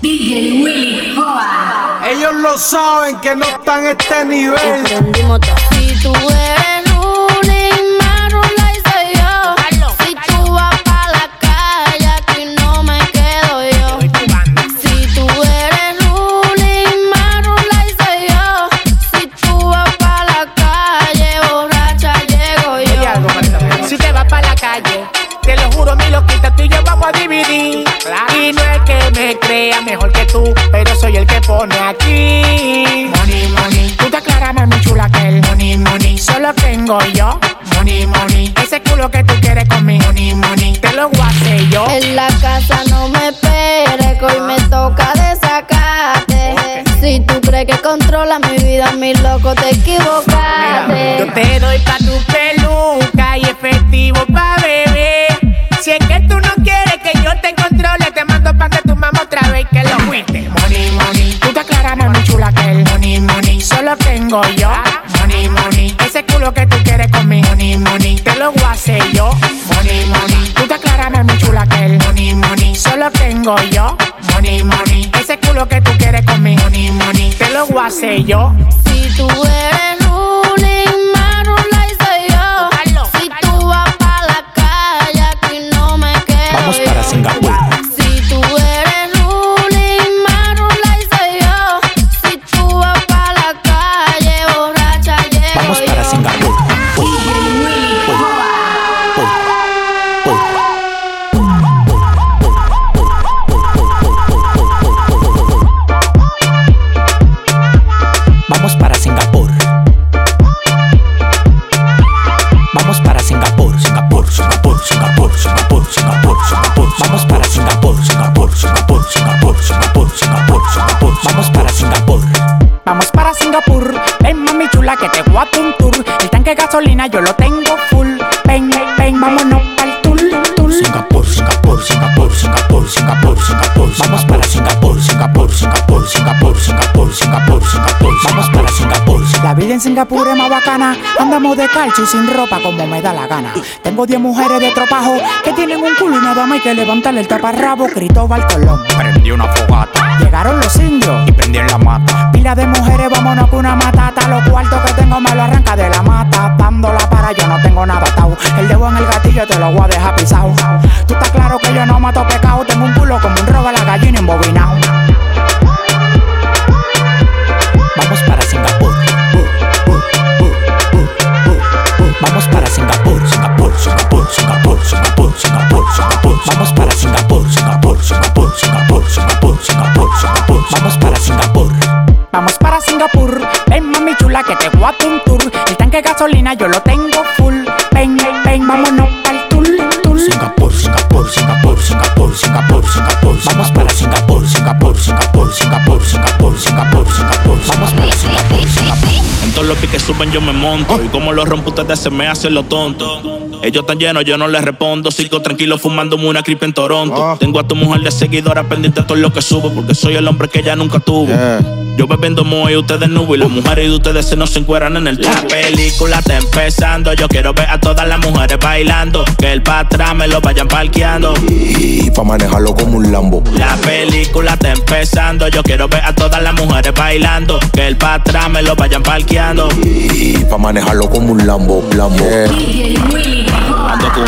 DJ Willy Joa. Ellos lo saben que no están a este nivel. Tú eres Y no es que me crea mejor que tú, pero soy el que pone aquí. Money, money, tú te aclarame mi chula que el money, money, solo tengo yo. Money, money, ese culo que tú quieres conmigo, money, money, te lo voy a hacer yo. En la casa no me esperes, que hoy me toca desacate. Si tú crees que controla mi vida, mi loco, te equivocaste. Yo te doy pa' tu peluca y efectivo pa' beber. Si es que tú te mando pa' que tu mamá otra vez que lo fuiste. Money, money, tú te aclarame mi chula que el money, money, solo tengo yo. Money, money, ese culo que tú quieres conmigo, money, money, te lo voy a hacer yo. Money, money, tú te aclarame mi chula que el money, money, solo tengo yo. Money, money, ese culo que tú quieres conmigo, money, money, te lo voy a hacer yo. Si tú eres gasolina yo lo tengo full. Ven, ven, vámonos al tour, tour. Singapur, Singapur, Singapur, Singapur, Singapur, Singapur. Vamos para Singapur, Singapur, Singapur, Singapur, Singapur, Singapur, Singapur. Vamos para Singapur. La vida en Singapur es más bacana. Andamos de calcio y sin ropa como me da la gana. Tengo 10 mujeres de tropajo que tienen un culo y nada más hay que levantarle el taparrabo. Cristóbal Colón. Prendí una fogata Llegaron los indios. y prendí en la mata. Pila de mujeres, vámonos con una matata. Te lo voy a dejar pisado. Yo me monto. Y como los rompo ustedes se me hacen lo tonto Ellos están llenos, yo no les respondo. Sigo tranquilo fumándome una creep en Toronto. Tengo a tu mujer de seguidora pendiente de todo lo que subo Porque soy el hombre que ella nunca tuvo Yo bebiendo muy y ustedes nubo Y las mujeres de ustedes se nos encueran en el tubo La película está empezando Yo quiero ver a todas las mujeres bailando Que el pa' atrás me lo vayan parqueando Y pa' manejarlo como un Lambo. la película está empezando, yo quiero ver a todas las mujeres bailando, que el pa' atrás me lo vayan parqueando. Y pa' manejarlo como un Lambo, Lambo.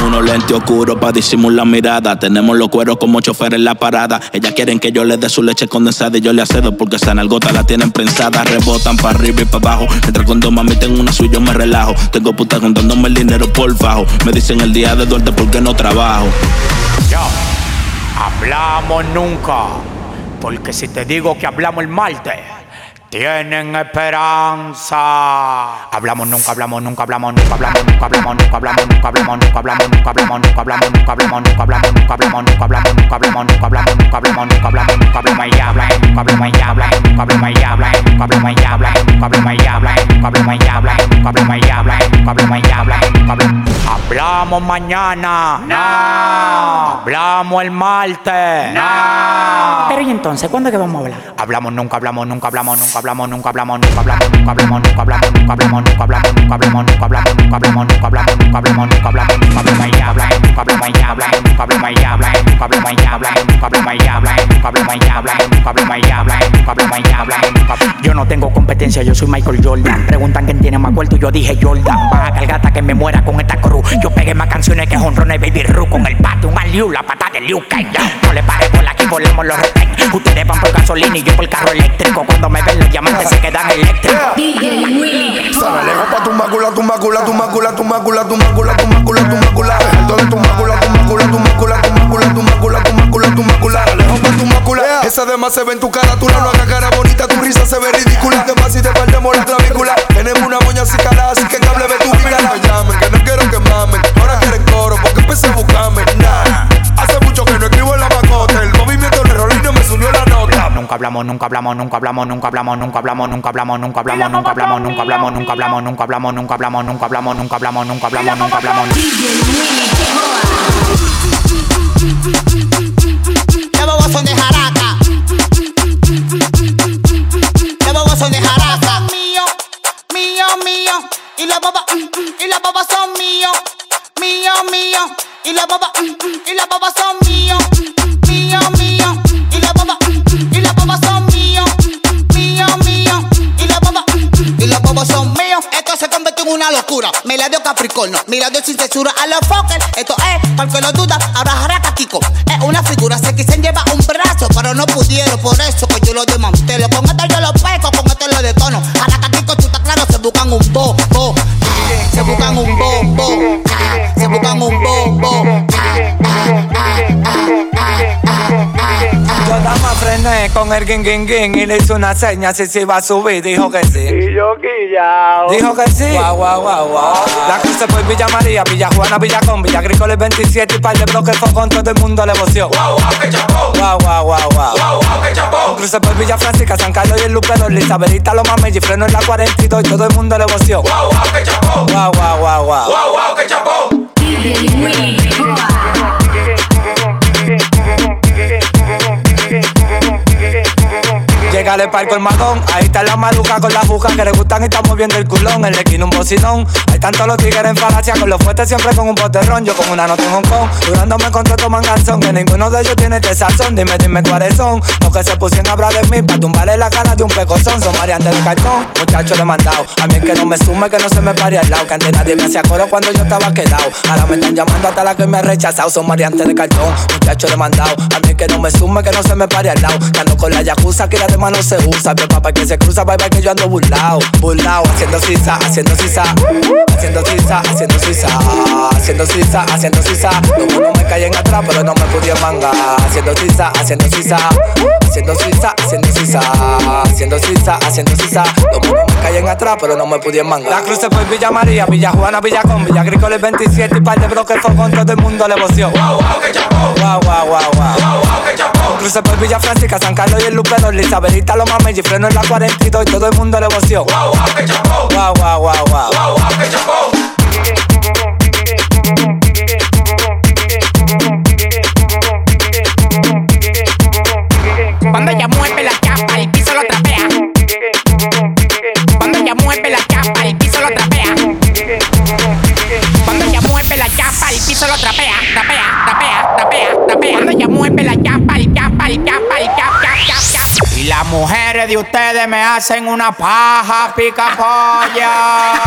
Unos lentes oscuros para disimular mirada. Tenemos los cueros como chofer en la parada. Ellas quieren que yo les dé su leche condensada y yo le acedo porque esa nalgota la tienen prensada. Rebotan para arriba y para abajo. Mientras cuando mami tengo una suya me relajo. Tengo puta contándome el dinero por bajo. Me dicen el día de duerte porque no trabajo. Ya, hablamos nunca. Porque si te digo que hablamos el martes, tienen esperanza. Hablamos nunca, hablamos nunca, hablamos nunca, hablamos nunca, hablamos nunca, hablamos nunca, hablamos nunca, hablamos nunca, hablamos nunca, hablamos nunca, hablamos nunca, hablamos nunca, hablamos nunca, hablamos nunca, hablamos nunca, hablamos nunca, hablamos nunca, hablamos nunca, hablamos y hablamos nunca, hablamos y hablamos nunca, hablamos y hablamos nunca, hablamos y hablamos nunca, hablamos y hablamos nunca, hablamos y hablamos nunca, hablamos y hablamos nunca, hablamos y hablamos nunca, hablamos. Hablamos mañana. No. Hablamos el martes. No. Pero y entonces, ¿cuándo es que vamos a hablar? Hablamos nunca, hablamos nunca, hablamos nunca, hablamos hablamos, nunca hablamos, nunca hablamos, nunca hablamos, nunca hablamos, nunca hablamos, nunca hablamos, nunca hablamos, nunca hablamos, nunca hablamos, nunca hablamos, nunca hablamos, nunca hablamos, nunca hablamos, ya hablamos, nunca hablamos, ya hablamos, nunca hablamos, ya hablamos, nunca hablamos, ya hablamos, nunca hablamos, ya hablamos, nunca hablamos, ya hablamos, nunca hablamos, ya hablamos, nunca hablamos, ya hablamos, nunca Yo no tengo competencia, yo soy Michael Jordan. Preguntan quién tiene más cuarto yo dije Jordan. Baja cargata que me muera con esta cruz. Yo pegué más canciones que honrones Baby Ru con el pato, un aliu, la pata de Liu. No le pare por aquí, volvemos los respect. Ustedes van por gasolina y yo por carro eléctrico. Cuando me ven los diamantes se quedan eléctricos. DJ Willy Sale lejos pa' tu mácula, tu mácula, tu mácula, tu mácula, tu mácula, tu mácula, tu mácula. Alto de tu mácula, tu mácula, tu mácula, tu mácula, tu mácula, tu mácula, tu mácula. Lejos pa' tu mácula. Esa demás se ve en tu cara, tú no hagas cara bonita, tu risa se ve ridícula. Demás si te perdemos la clavícula. Tenemos una moña así calada, así que cable ve tu vida. No me llamen, que no quiero que mamen. Ahora quieren coro, porque empecé a buscarme. Nah. Hace mucho que no escribo en la macota. El movimiento Nunca hablamos, nunca hablamos, nunca hablamos, nunca hablamos, nunca hablamos, nunca hablamos, nunca hablamos, nunca hablamos, nunca hablamos, nunca hablamos, nunca hablamos, nunca hablamos, nunca hablamos, nunca hablamos, nunca hablamos, nunca hablamos. Dios sin censura a los fuckers. Esto es, porque lo dudo el ging y le hice una seña si se iba a subir, dijo que sí. Y yo quillao. Dijo que sí. Guau, guau, guau, guau. La cruce por Villa María, Villa Juana, Villa Con, Villa Agrícola el 27 y par de bloques fue con todo el mundo le voció. Guau, guau, que chapó. Guau, guau, guau, guau. Guau, guau, que chapó. Cruce por Villa Francisca, San Carlos y el Lupedo, Isabelita, los mames y freno en la 42 y todo el mundo le voció. Guau, guau, que chapó. Guau, guau, guau, guau. Guau, guau, que chapó. DJ Willy Llega al parco el magón, ahí está la maluca con la juca que le gustan y está moviendo el culón. El esquina un bocinón, hay tantos los tigres en falacia con los fuertes siempre con un boterrón. Yo con una nota en Hong Kong, durándome con todo manganzón. Que ninguno de ellos tiene este dime, dime cuáles son. Los que se pusieron a hablar de mí para tumbarle la cara de un pecozón. Son variantes del cartón, muchachos le he mandado. A mí que no me sume, que no se me pare al lado. Que antes nadie me hacía coro cuando yo estaba quedado. Ahora me están llamando hasta la que me ha rechazado. Son variantes de cartón, muchachos le he mandado. A mí que no me sume, que no se me pare al lado. Que ando con la yakuza, que la demás no se usa. Pero papá que se cruza, bye bye que yo ando burlao. Burlao, haciendo sisa, haciendo sisa. Haciendo sisa, haciendo sisa. Haciendo sisa, haciendo sisa. Los monos me caen atrás, pero no me pudieron mangar. Haciendo sisa, haciendo sisa. Haciendo sisa, haciendo sisa. Haciendo sisa, haciendo sisa. Los monos me caen atrás, pero no me pudieron mangar. La cruce por Villa María, Villa Juana, Villa Con, Villa Agrícola el 27 y par de bloques con todo el mundo le voció. Guau, guau, que chapó. Guau, guau, guau, guau. Guau, guau, que. Cruce por Villa Francisca, San Carlos y el Lupedo, Isabelita, los mames y freno en la 42 y todo el mundo le voció. Que chapó. Guau, guau, guau. Guau, guau, que chapó. Mujeres de ustedes me hacen una paja pica polla.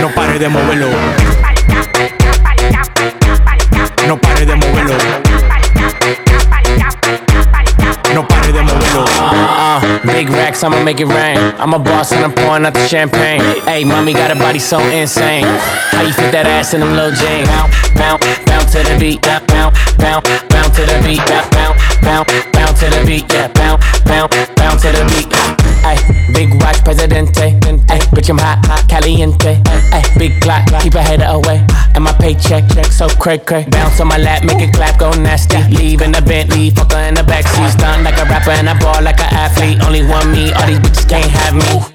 No pare de moverlo. No pare de moverlo. No pare de moverlo. Uh, big racks, I'ma make it rain. I'm a boss and I'm pouring out the champagne. Hey, mommy got a body so insane. How you fit that ass in them little jeans? Bounce, bounce, bounce to the beat. Bounce, bounce, bounce to the beat. Bounce, bounce, bounce to the beat, yeah. Bounce, bounce, bounce to the beat. Ay, big watch, presidente. Ay, bitch, I'm hot, hot, caliente. Ay, big clock, keep a hater away. And my paycheck, check so cray cray. Bounce on my lap, make it clap, go nasty. Leave in the Bentley, fucker in the backseat. Stunt like a rapper and I ball like an athlete. Only one me, all these bitches can't have me.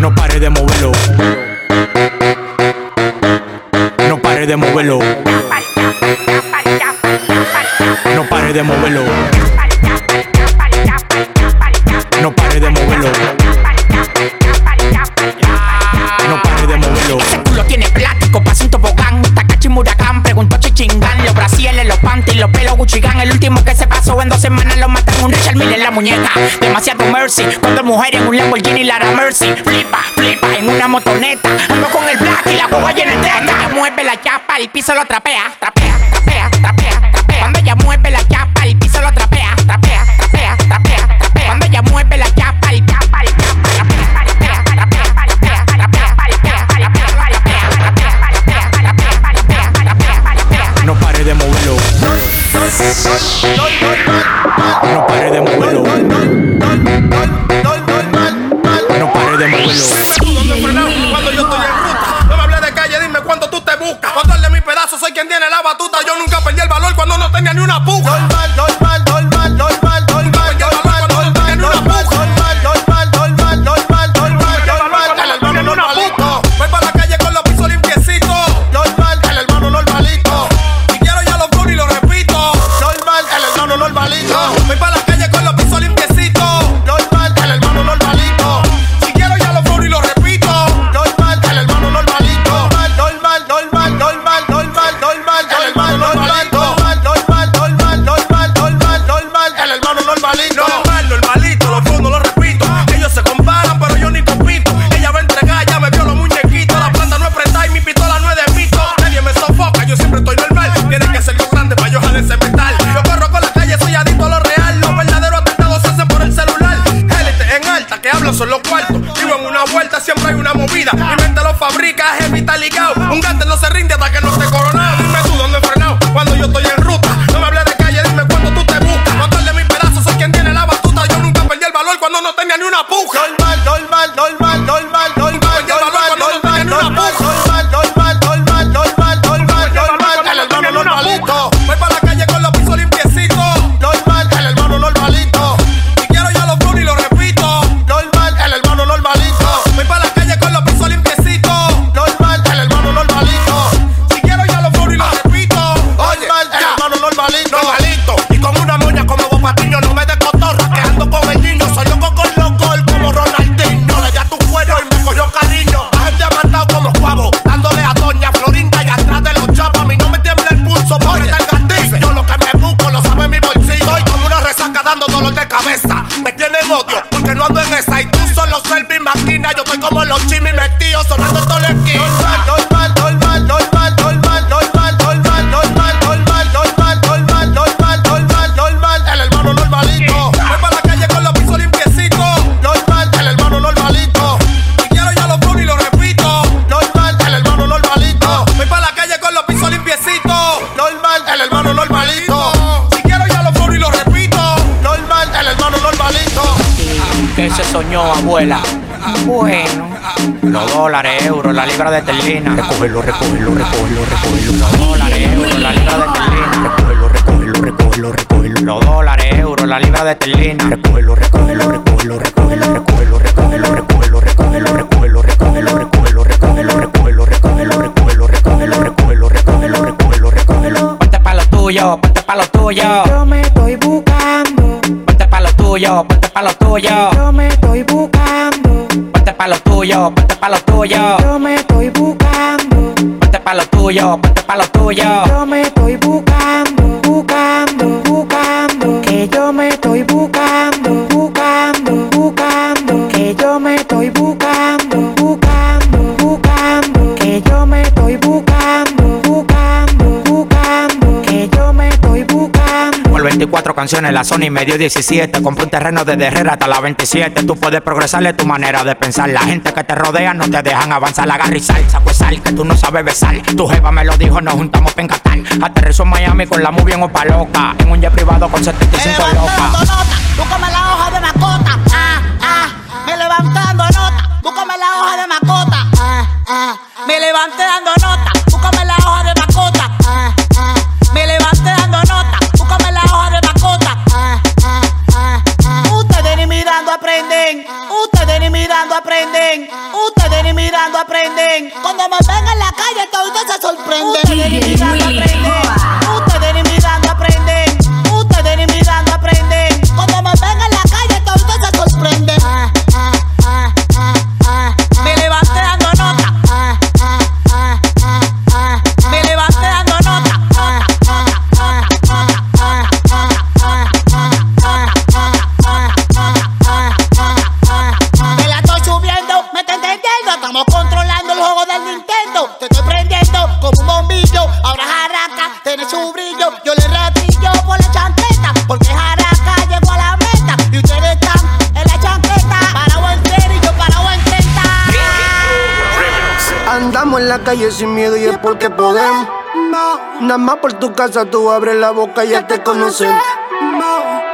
No pare de moverlo. No pare de moverlo. No pare de moverlo. Mille en la muñeca, demasiado mercy, cuando mujer en un Lamborghini Lara Mercy, flipa, flipa en una motoneta, ando con el black y la boba llena de teta, mueve la chapa, el piso lo trapea, trapea, trapea, trapea, vagabundo. La libra de terlina. Recógelo, recógelo, recógelo, recógelo. Los dólares, euros, la libra de terlina. Recógelo, recógelo, recógelo, recógelo. Los dólares, euros, la libra de terlina. Recógelo, recógelo, recógelo, recógelo, recógelo, recógelo, recógelo, recógelo, recógelo, recógelo, recógelo, recógelo, recógelo, recógelo, recógelo, recógelo, recógelo, recógelo, recógelo, recógelo. Ponte pa' lo tuyo, ponte pa' lo tuyo. Yo me estoy buscando, Ponte pa' lo tuyo, ponte pa' lo tuyo. yo me estoy buscando. Ponte pa' lo tuyo, ponte pa' lo tuyo. Tuyo, ponte pa' lo tuyo. Canciones, la Sony me dio 17. Compré un terreno desde Herrera hasta la 27. Tú puedes progresarle tu manera de pensar. La gente que te rodea no te dejan avanzar. Agarra y sal, saco sal, que tú no sabes besar. Tu jeva me lo dijo, nos juntamos pa' encatar. Aterrizó en Miami con la movie en Opa Loca. En un jet privado con 75 levantando locas. nota, búscame la hoja de macota. Ah, ah, me levantando nota, búscame la hoja de macota. Ah, ah, me levanté dando juego del Nintendo. Te estoy prendiendo como un bombillo. Ahora Jaraca tiene su brillo. Yo le ratillo por la chancleta. Porque Jaraca llegó a la meta. Y ustedes están en la chancleta. Para buen y yo para buen Andamos en la calle sin miedo y es porque podemos. Nada más por tu casa tú abres la boca y ya te conocen.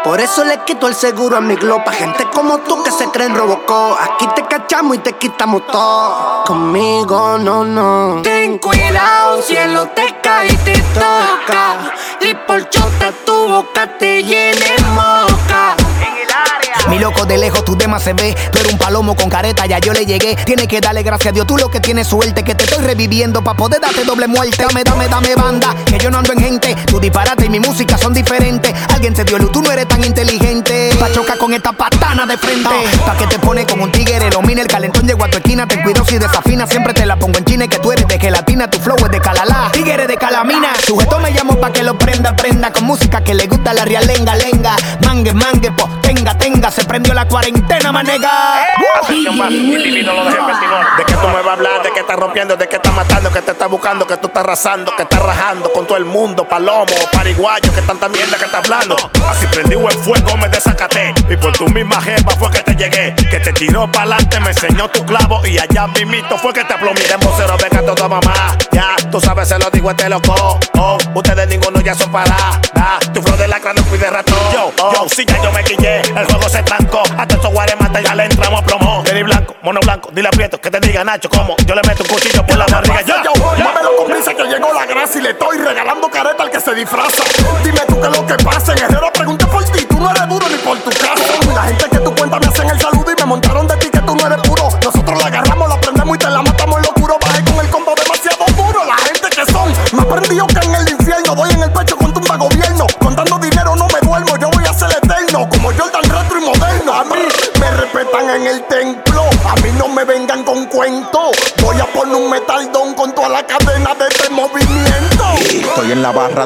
Por eso le quito el seguro a mi glopa. Gente como tú que se creen Robocop. Aquí te cachamos y te quitamos todo. Conmigo no, no. Ten cuidado, cielo te cae y te toca. Y por chota tu boca te llene moca. Mi loco de lejos, tu demás se ve. Tú eres un palomo con careta, ya yo le llegué. Tienes que darle gracias a Dios, tú lo que tienes suerte. Que te estoy reviviendo pa' poder darte doble muerte. Dame, dame, dame banda, que yo no ando en gente. Tu disparate y mi música son diferentes. Alguien te dio luz, tú no eres tan inteligente. Pa' chocar con esta patana de frente. Pa' que te pone como un tigre, domina el calentón, llego a tu esquina. Ten cuidado si desafina, siempre te la pongo en china. Que tú eres de gelatina, tu flow es de calalá. Tigre de calamina, sujeto me llamo pa' que lo prenda, prenda. Con música que le gusta la real lenga, lenga. Mangue, mangue, po se prendió la cuarentena, manega. Atención, tú me vas a hablar, de que estás rompiendo, de que estás matando, que te estás buscando, que tú estás arrasando, que estás rajando con todo el mundo, palomo, pariguayo, que tanta mierda que estás hablando. Así prendí el fuego, me desacaté. Y por tu misma jeva fue que te llegué. Que te tiró pa'lante, me enseñó tu clavo. Y allá mismito fue que te aplomé. De vocero, venga todo mamá. Ya, tú sabes, se lo digo este loco. Oh, ustedes ninguno ya son para. Da, tu flow de lacra no fui de ratón. Yo, yo, sí, ya yo me quillé. El juego se estancó. Hasta estos mata ya le entramos a plomo. Blanco, mono blanco, dile aprieto que te diga Nacho como yo le meto un cuchillo por la barriga. Yo, yo, Muévelo con prisa que llegó la gracia y le estoy regalando careta al que se disfraza. Dime tú qué es lo que pasa. En Herrera pregunté por ti, tú no eres duro ni por tu casa. La gente que tú cuentas me hacen el saludo y me montaron de ti que tú no eres puro. Nosotros la agarramos, la prendemos y te la matamos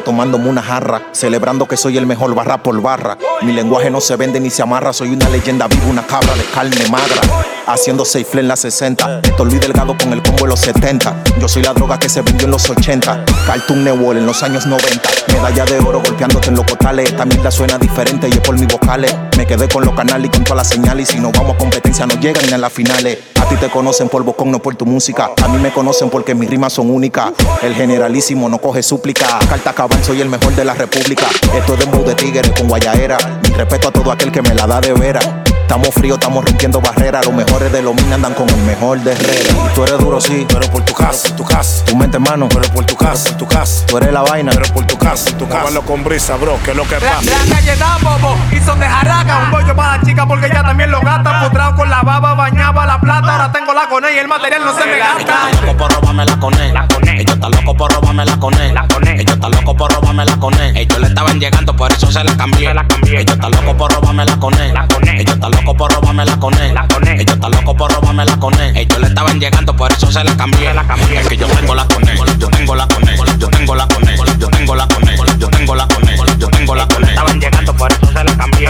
tomándome una jarra, celebrando que soy el mejor barra por barra. Mi lenguaje no se vende ni se amarra, soy una leyenda viva, una cabra de carne magra. Haciendo safe en las 60, Héctor Luis Delgado con el combo en los 70. Yo soy la droga que se vendió en los 80, Cartoon Network en los años 90. Medalla de oro golpeándote en los cotales, esta mierda suena diferente y es por mis vocales. Me quedé con los canales y con todas las señales, y si no vamos a competencia no llegan ni a las finales. A ti te conocen por bocón, no por tu música. A mí me conocen porque mis rimas son únicas. El generalísimo no coge súplica. Carta cabal, soy el mejor de la república. Esto es de de tigre con guayaera. Mi respeto a todo aquel que me la da de vera. Estamos fríos, estamos rompiendo barreras. Los mejores de los minas andan con el mejor de Herrera. Y tú eres duro, sí, pero por tu casa, tu casa. Tu mente, mano, pero por tu casa, tu casa. Tú eres la vaina, pero por tu casa, tu casa. Háblalo con brisa, bro, que es lo que La, pasa. la calle da bobo y son de jaraca. Un bollo para la chica porque ella también lo gasta. Putrado con la baba, bañaba la plata. Ahora tengo la con ella y el material no se me gasta. loco por robarme la con él. Ellos están locos por robarme la con él. Ellos están locos por robarme la con él. Ellos le estaban llegando, por eso se la cambié. Ellos están locos por robarme la coné. Ellos están locos por robarme la coné. Ellos están locos por robarme la coné. Ellos le estaban llegando, por eso se la cambié. Es que yo tengo la coné. Yo tengo la coné. Yo tengo la coné. Yo tengo la coné. Yo tengo la coné. Yo tengo la coné. Estaban llegando, por eso se la cambié.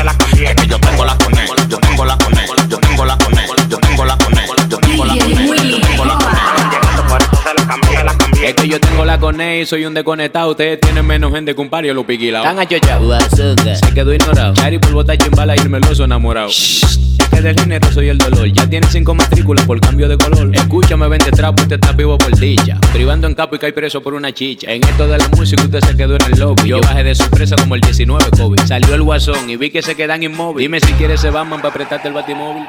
Es que yo tengo la coné. Yo tengo la coné. Yo tengo la coné. Yo tengo la coné. Yo tengo la coné. Es que yo tengo la cone y soy un desconectado. Ustedes tienen menos gente que un par y yo lo piquilao. Están achochados. Se quedó ignorado. Chari por bota chimbala y el meloso enamorado. Es que del género soy el dolor. Ya tiene cinco matrículas por cambio de color. Escúchame, vende trapo, usted está vivo por dicha. Privando en capo y cae preso por una chicha. En esto de la música usted se quedó en el lobby. Yo bajé de sorpresa como el 19 COVID. Salió el guasón y vi que se quedan inmóviles. Dime si quieres ese Batman para apretarte el batimóvil.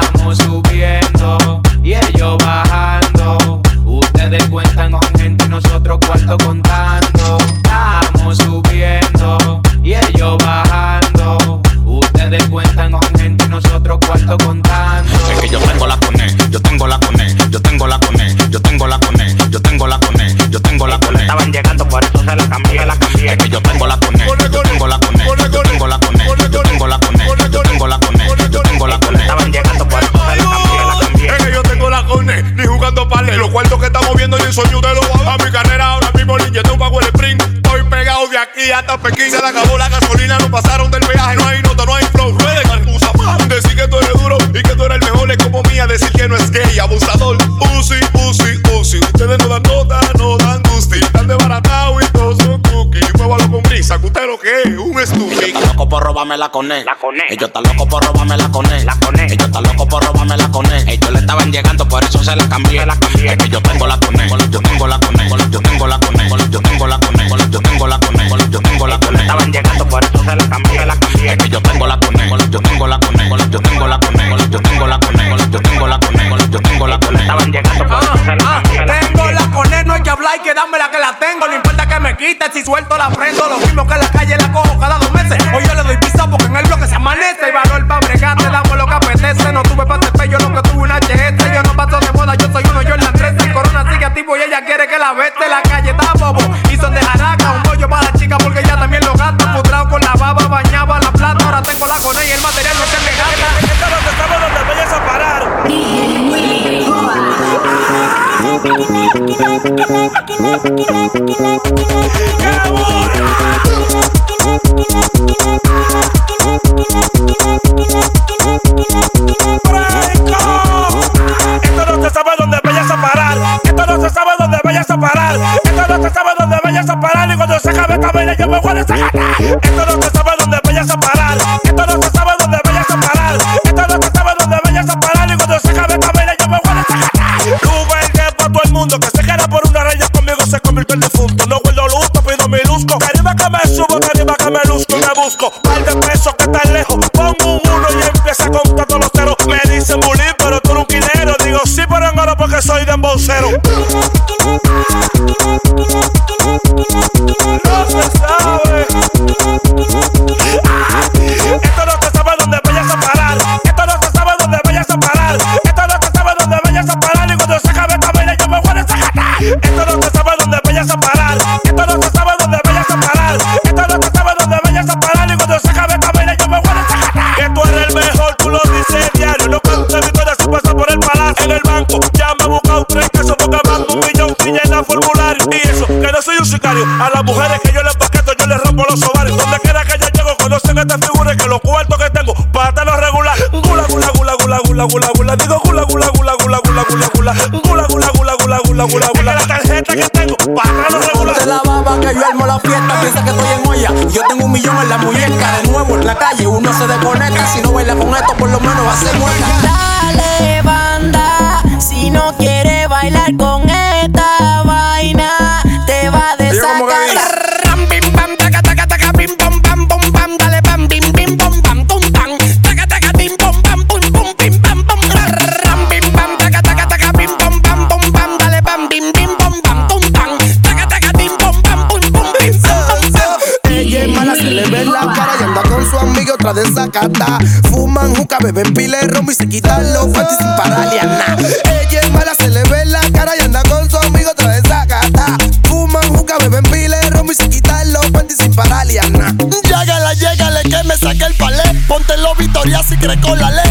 Estamos subiendo y ellos bajando. Ustedes cuentan con gente y nosotros cuarto contando. Estamos subiendo y ellos bajando. Ustedes cuentan con gente y nosotros cuarto contando. Es que yo tengo la coné, yo tengo la coné, yo tengo la coné, yo tengo la coné, yo tengo la coné, yo tengo la coné. Estaban llegando, por eso se la cambié, la cambié. Es que yo tengo la coné, yo tengo la coné, en sueño de lo a mi carrera ahora mismo yo pago el sprint. Estoy pegado de aquí hasta Pekín. Se le acabó la gasolina, no pasaron del peaje. No hay nota, no hay flow. Ruede excusa más. Decir que tú eres duro y que tú eres el mejor es como mía. Decir que no es gay, abusador. Robarme la coné. La coné. Ellos están locos por robarme la coné. La coné. Ellos están locos por robarme la coné. Ellos le estaban llegando, por eso se la cambié. La cambié. Es que yo tengo la coné. Yo tengo la coné. Yo tengo la coné. Yo tengo la coné. Yo tengo la coné. Yo tengo la coné. Estaban llegando, por eso se la cambié. La cambié. Es que yo tengo la coné. Yo tengo la coné. Yo tengo la coné. Yo tengo la coné. Yo tengo la coné. Yo tengo la coné. Estaban llegando, por eso se la cambié. Tengo la coné, no hay que hablar y que dame la que la tengo. No importa que me quite, si suelto la prendo. Lo mismo que en la calle la cojo cada dos meses. Hoy yo le porque en el bloque se amanece. Y valor pa' bregar, te damos lo que apetece. No tuve pa' yo lo que tuve una HS. Yo no paso de moda, yo soy uno, yo la 13. Corona sigue activo y ella quiere que la vete. La calle está bobo y son de jaraca. Un bollo para la chica porque ella también lo gasta. Putrao con la baba, bañaba la plata. Ahora tengo la coné y el material no se me gasta. Esto es lo que estamos donde vayas a parar. La tarjeta que tengo, para lo regular. de la baba que yo armo la fiesta, piensa que estoy en olla. Yo tengo un millón en la muñeca, de nuevo en la calle, uno se desconecta. Si no baila con esto, por lo menos va a ser muerta. Dale Fuman, juca, beben pila de romo y se quitan los panties sin pararle a. Ella es mala, se le ve la cara y anda con su amigo otra vez a cata. Fuman, juca, beben pila de romo y se quitan los panties sin pararle a nada. Llégale, que me saque el palé. Ponte los Victoria si crees con la ley.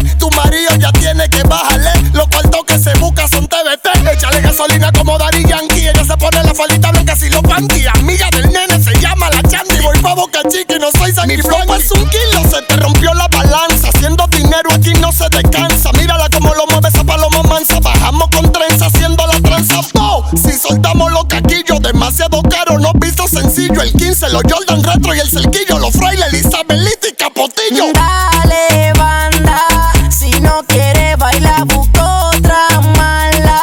Sencillo. El 15, los Jordan Retro y el cerquillo. Los frailes, Elizabeth y Capotillo. Dale, banda, si no quiere bailar, busca otra mala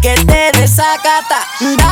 que te desacata. Dale,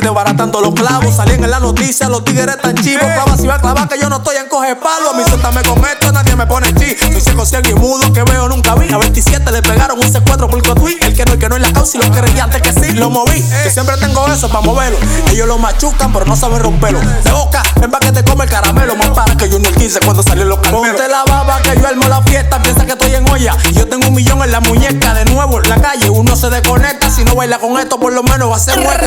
y desbaratando los clavos. Salían en la noticia, los tigres tan chivos. Clava si va a clavar que yo no estoy en coge palo. A mí suéltame con esto, nadie me pone chi. Soy seco, ciego y mudo que veo nunca vi. A 27 le pegaron un C4 por cotui. Que no, es la causa y lo creía antes que sí. Lo moví, que siempre tengo eso para moverlo. Ellos lo machucan, pero no saben romperlo. De boca, ven pa' que te come el caramelo. Más para que yo no 15 cuando salió los caramelos. Ponte la baba que yo armo la fiesta. Piensa que estoy en olla. Yo tengo un millón en la muñeca. De nuevo en la calle, uno se desconecta. Si no baila con esto, por lo menos va a ser muerta.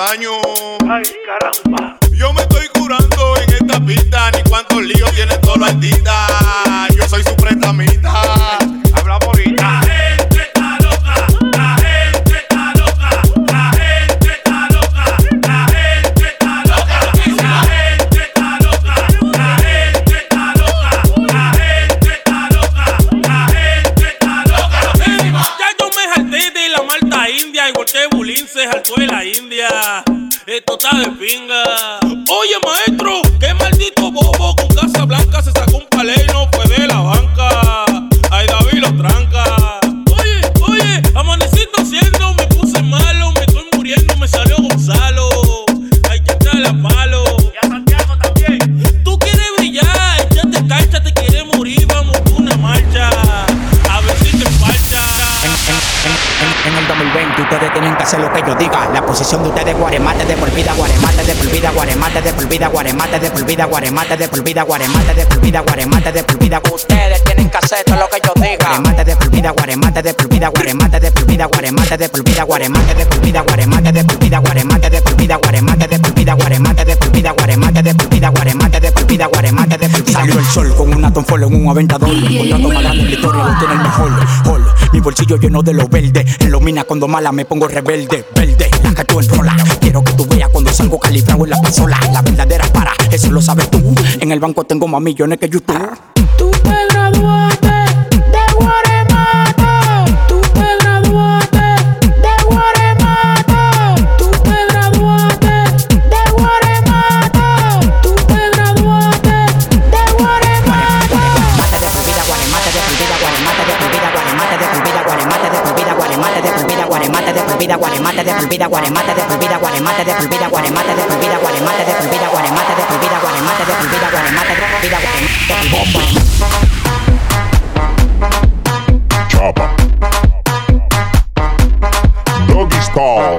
Baño. Ay, caramba. Que Bulín se jaltó de la India. Esto está de pinga. Oye, maestro, qué maldito bobo con Casa Blanca se sacó un palé y no fue de la banca. Tienen que hacer lo que yo diga. La posición de ustedes guaremate de por vida, guaremate de por vida, guaremate de por vida, guaremate de por vida, guaremate de por vida, guaremate de por vida, guaremate de por vida. Ustedes tienen que hacer todo lo que yo diga. Guaremate de por vida, guaremate de por vida, guaremate de por vida, guaremate de por vida, guaremate de por vida, guaremate de por vida, guaremate de por vida, guaremate de por vida, guaremate de por vida, guaremate de por vida, guaremate de por vida, guaremate de por vida. Salió el sol con un Atom Follow en un aventador. Contrato más grande en la historia lo tiene el mejor. Hall. Mi bolsillo lleno de lo verde. En cuando mala me pongo rebelde. Verde, la que tú enrola. Quiero que tú veas cuando salgo calibrado en la pasola. La verdadera para, eso lo sabes tú. En el banco tengo más millones que YouTube. Tú te graduaste guaremate de por vida, guaremate de por vida, guaremate de por vida, guaremate de por vida, de por vida, guaremate de por vida, de por vida, de por vida, guaremate Chapa. Doggy Style.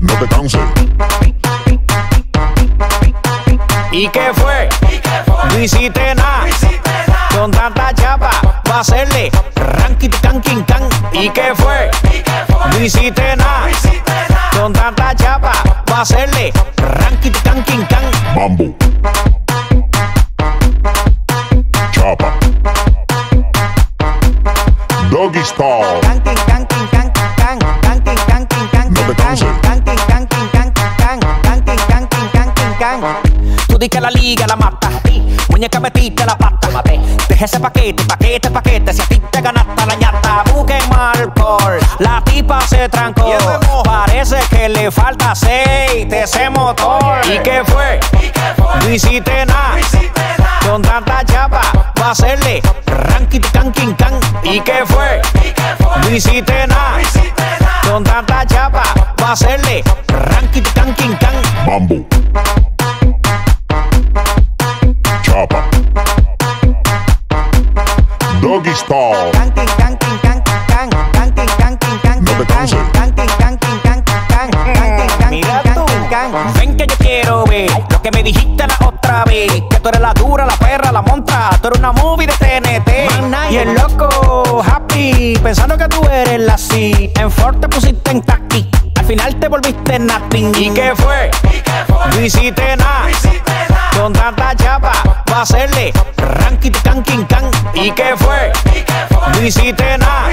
No te canses. ¿Y qué fue? Hiciste nada. Con tanta chapa, va a hacerle ranking can king can. ¿Y qué fue? hiciste nada. No Con tanta chapa, va a hacerle ranking, tanking, can. Mambo. Chapa. Doggy Style. Tanking, tanking, tanking, can. Tanking, tanking, tanking, can. Tanking, tanking, tanking, can. Tanking, tanking, tanking, can. Tú di que la liga la mata. Muñeca metiste la pata. Deje ese paquete, paquete, paquete. Si a ti te ganaste la ñata. La tipa se trancó. Parece que le falta aceite ese motor. ¿Y qué fue? No hiciste nada. Con tanta chapa, va a hacerle ranking can king can. ¿Y qué fue? No hiciste nada. Con tanta chapa, va a hacerle ranking can king can. Mambo. Chapa. Doggy Style. Tú eres la dura, la perra, la montra. Tú eres una movie de TNT. Y el loco, happy, pensando que tú eres la C. En Ford te pusiste en taqui. Al final te volviste nothing. ¿Y qué fue? No hiciste nada. Con tanta chapa, va a hacerle ranking can king can. ¿Y qué fue? No hiciste nada.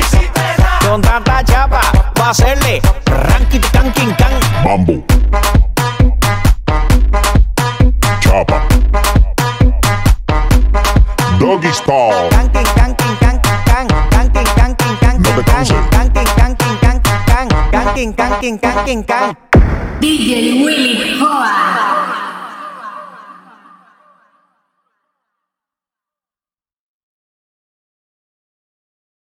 Con tanta chapa, va a hacerle ranking can king can. Mambo. Doggy Style. No te canses. DJ Willy Joa.